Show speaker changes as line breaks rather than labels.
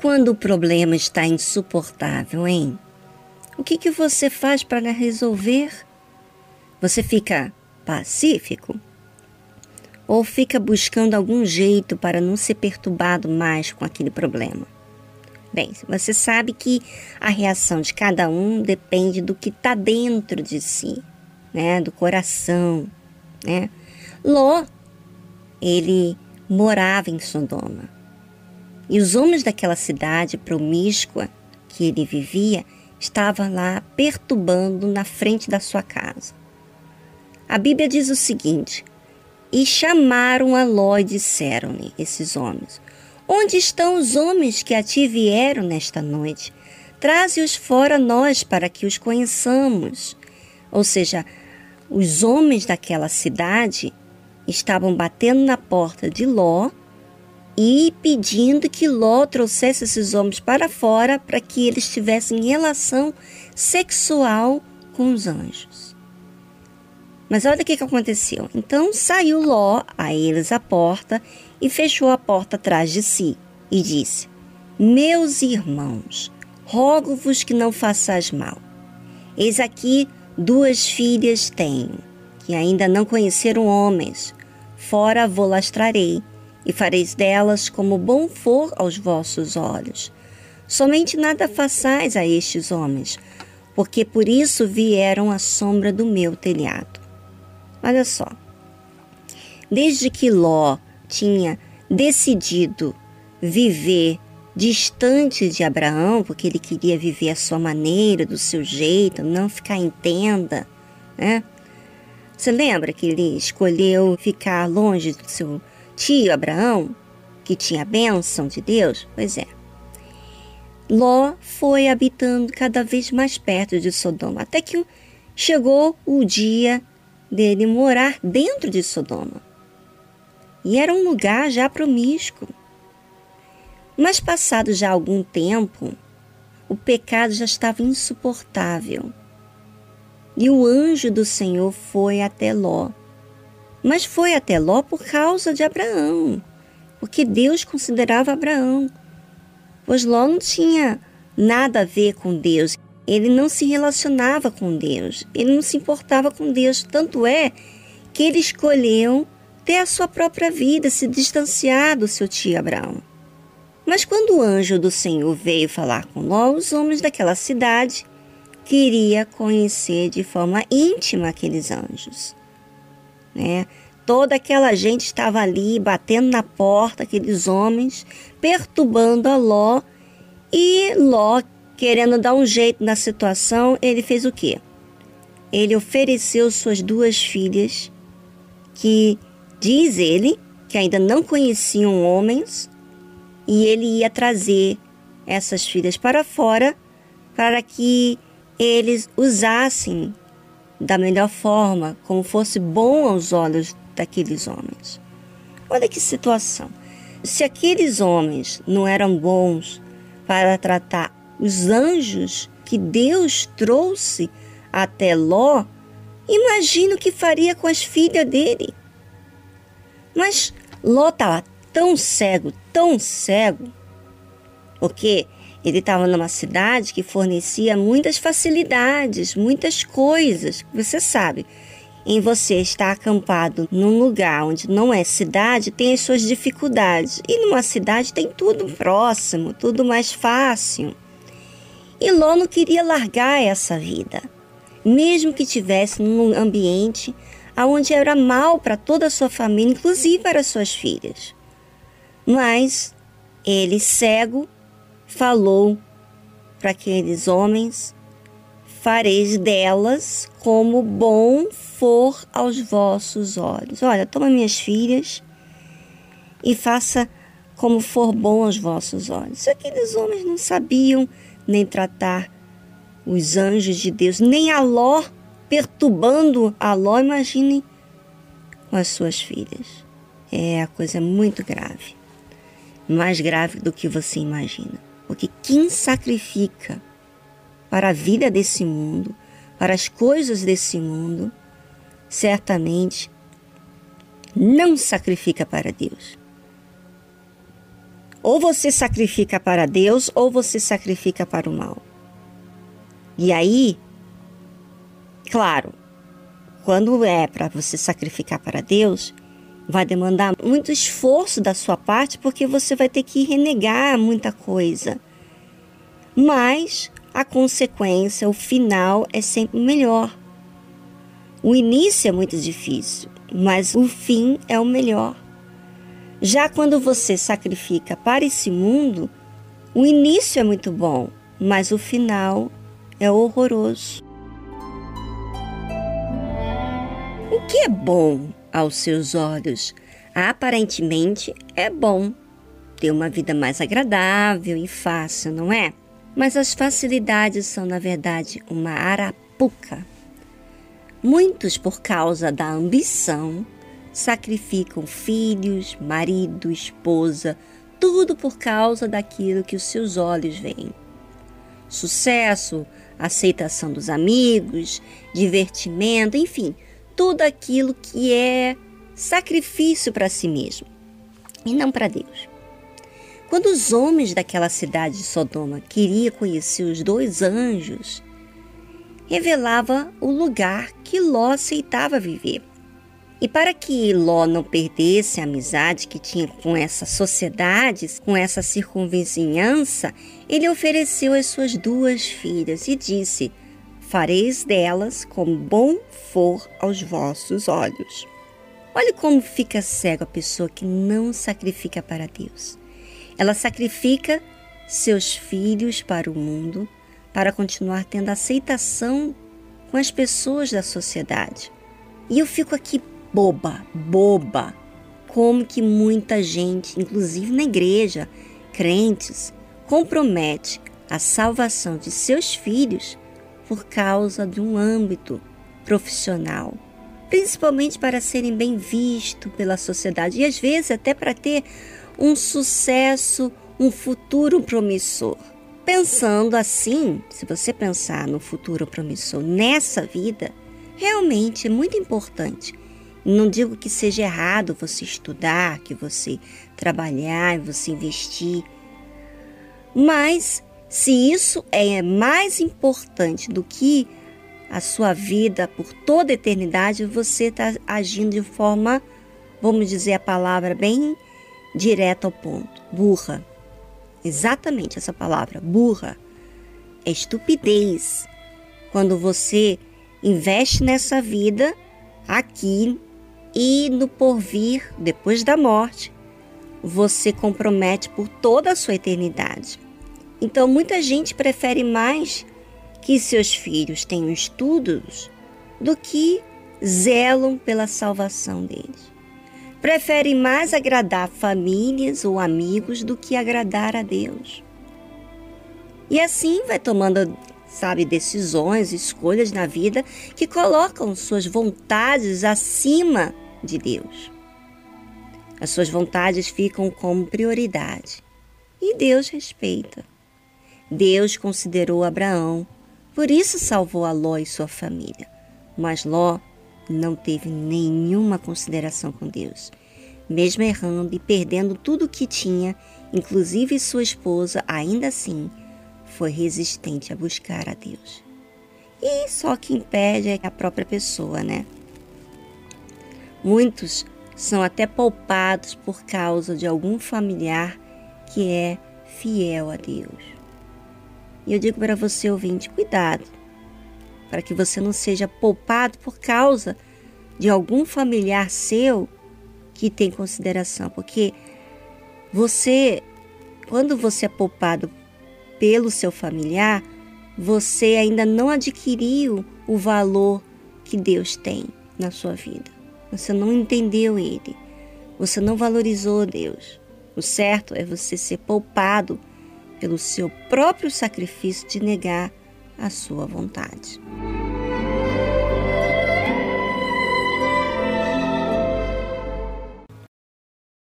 quando o problema está insuportável, hein? O que, que você faz para resolver? Você fica pacífico? Ou fica buscando algum jeito para não ser perturbado mais com aquele problema? Bem, você sabe que a reação de cada um depende do que está dentro de si, né? Do coração, né? Ló, ele morava em Sodoma. E os homens daquela cidade promíscua que ele vivia estavam lá perturbando na frente da sua casa. A Bíblia diz o seguinte: E chamaram a Ló e disseram-lhe, esses homens: Onde estão os homens que a ti vieram nesta noite? Traze-os fora nós para que os conheçamos. Ou seja, os homens daquela cidade estavam batendo na porta de Ló e pedindo que Ló trouxesse esses homens para fora para que eles tivessem relação sexual com os anjos. Mas olha o que, aconteceu. Então saiu Ló a eles à porta e fechou a porta atrás de si e disse: Meus irmãos, rogo-vos que não façais mal. Eis aqui duas filhas tenho, que ainda não conheceram homens. Fora vou lastrarei, e fareis delas como bom for aos vossos olhos. Somente nada façais a estes homens, porque por isso vieram à sombra do meu telhado. Olha só. Desde que Ló tinha decidido viver distante de Abraão, porque ele queria viver a sua maneira, do seu jeito, não ficar em tenda, né? Você lembra que ele escolheu ficar longe do seu tio Abraão, que tinha a bênção de Deus? Pois é. Ló foi habitando cada vez mais perto de Sodoma, até que chegou o dia dele morar dentro de Sodoma. E era um lugar já promíscuo. Mas passado já algum tempo, o pecado já estava insuportável. E o anjo do Senhor foi até Ló. Mas foi até Ló por causa de Abraão, porque Deus considerava Abraão. Pois Ló não tinha nada a ver com Deus, ele não se relacionava com Deus, ele não se importava com Deus. Tanto é que ele escolheu ter a sua própria vida, se distanciar do seu tio Abraão. Mas quando o anjo do Senhor veio falar com Ló, os homens daquela cidade queria conhecer de forma íntima aqueles anjos. Né? Toda aquela gente estava ali batendo na porta, aqueles homens, perturbando a Ló. E Ló, querendo dar um jeito na situação, ele fez o quê? Ele ofereceu suas duas filhas, que Diz ele que ainda não conheciam homens e ele ia trazer essas filhas para fora para que eles usassem da melhor forma, como fosse bom aos olhos daqueles homens. Olha que situação. Se aqueles homens não eram bons para tratar os anjos que Deus trouxe até Ló, imagina o que faria com as filhas dele. Mas Ló estava tão cego, tão cego, porque ele estava numa cidade que fornecia muitas facilidades, muitas coisas. Você sabe, em você estar acampado num lugar onde não é cidade, tem as suas dificuldades. E numa cidade tem tudo próximo, tudo mais fácil. E Ló não queria largar essa vida, mesmo que tivesse num ambiente aonde era mal para toda a sua família, inclusive para suas filhas. Mas ele, cego, falou para aqueles homens: Fareis delas como bom for aos vossos olhos. Olha, toma minhas filhas e faça como for bom aos vossos olhos. Aqueles homens não sabiam nem tratar os anjos de Deus, nem a Ló perturbando a Ló, imagine com as suas filhas. É a coisa muito grave. Mais grave do que você imagina. Porque quem sacrifica para a vida desse mundo, para as coisas desse mundo, certamente não sacrifica para Deus. Ou você sacrifica para Deus ou você sacrifica para o mal. E aí, claro, quando é para você sacrificar para Deus, vai demandar muito esforço da sua parte, porque você vai ter que renegar muita coisa. Mas a consequência, o final é sempre melhor. O início é muito difícil, mas o fim é o melhor. Já quando você sacrifica para esse mundo, o início é muito bom, mas o final é horroroso. O que é bom aos seus olhos? Aparentemente é bom ter uma vida mais agradável e fácil, não é? Mas as facilidades são, na verdade, uma arapuca. Muitos, por causa da ambição, sacrificam filhos, marido, esposa, tudo por causa daquilo que os seus olhos veem. Sucesso, aceitação dos amigos, divertimento, enfim, tudo aquilo que é sacrifício para si mesmo e não para Deus. Quando os homens daquela cidade de Sodoma queriam conhecer os dois anjos, revelava o lugar que Ló aceitava viver. E para que Ló não perdesse a amizade que tinha com essa sociedade, com essa circunvizinhança, ele ofereceu as suas duas filhas e disse: Fareis delas como bom for aos vossos olhos. Olhe como fica cego a pessoa que não sacrifica para Deus. Ela sacrifica seus filhos para o mundo para continuar tendo aceitação com as pessoas da sociedade. E eu fico aqui boba, boba. Como que muita gente, inclusive na igreja, crentes, compromete a salvação de seus filhos por causa de um âmbito profissional, principalmente para serem bem vistos pela sociedade e às vezes até para ter um sucesso, um futuro promissor. Pensando assim, se você pensar no futuro promissor nessa vida, realmente é muito importante não digo que seja errado você estudar, que você trabalhar, você investir. Mas se isso é mais importante do que a sua vida por toda a eternidade, você está agindo de forma, vamos dizer a palavra bem direta ao ponto, burra. Exatamente essa palavra, burra. É estupidez. Quando você investe nessa vida aqui e no porvir, depois da morte, você compromete por toda a sua eternidade. Então, muita gente prefere mais que seus filhos tenham estudos do que zelam pela salvação deles. Prefere mais agradar famílias ou amigos do que agradar a Deus. E assim vai tomando sabe, decisões, escolhas na vida que colocam suas vontades acima de Deus. As suas vontades ficam como prioridade e Deus respeita. Deus considerou Abraão, por isso salvou a Ló e sua família. Mas Ló não teve nenhuma consideração com Deus. Mesmo errando e perdendo tudo o que tinha, inclusive sua esposa, ainda assim foi resistente a buscar a Deus. E só que impede é a própria pessoa, né? Muitos são até poupados por causa de algum familiar que é fiel a Deus. E eu digo para você, ouvinte, cuidado, para que você não seja poupado por causa de algum familiar seu que tem consideração, porque você, quando você é poupado pelo seu familiar, você ainda não adquiriu o valor que Deus tem na sua vida. Você não entendeu Ele. Você não valorizou Deus. O certo é você ser poupado pelo seu próprio sacrifício de negar a sua vontade.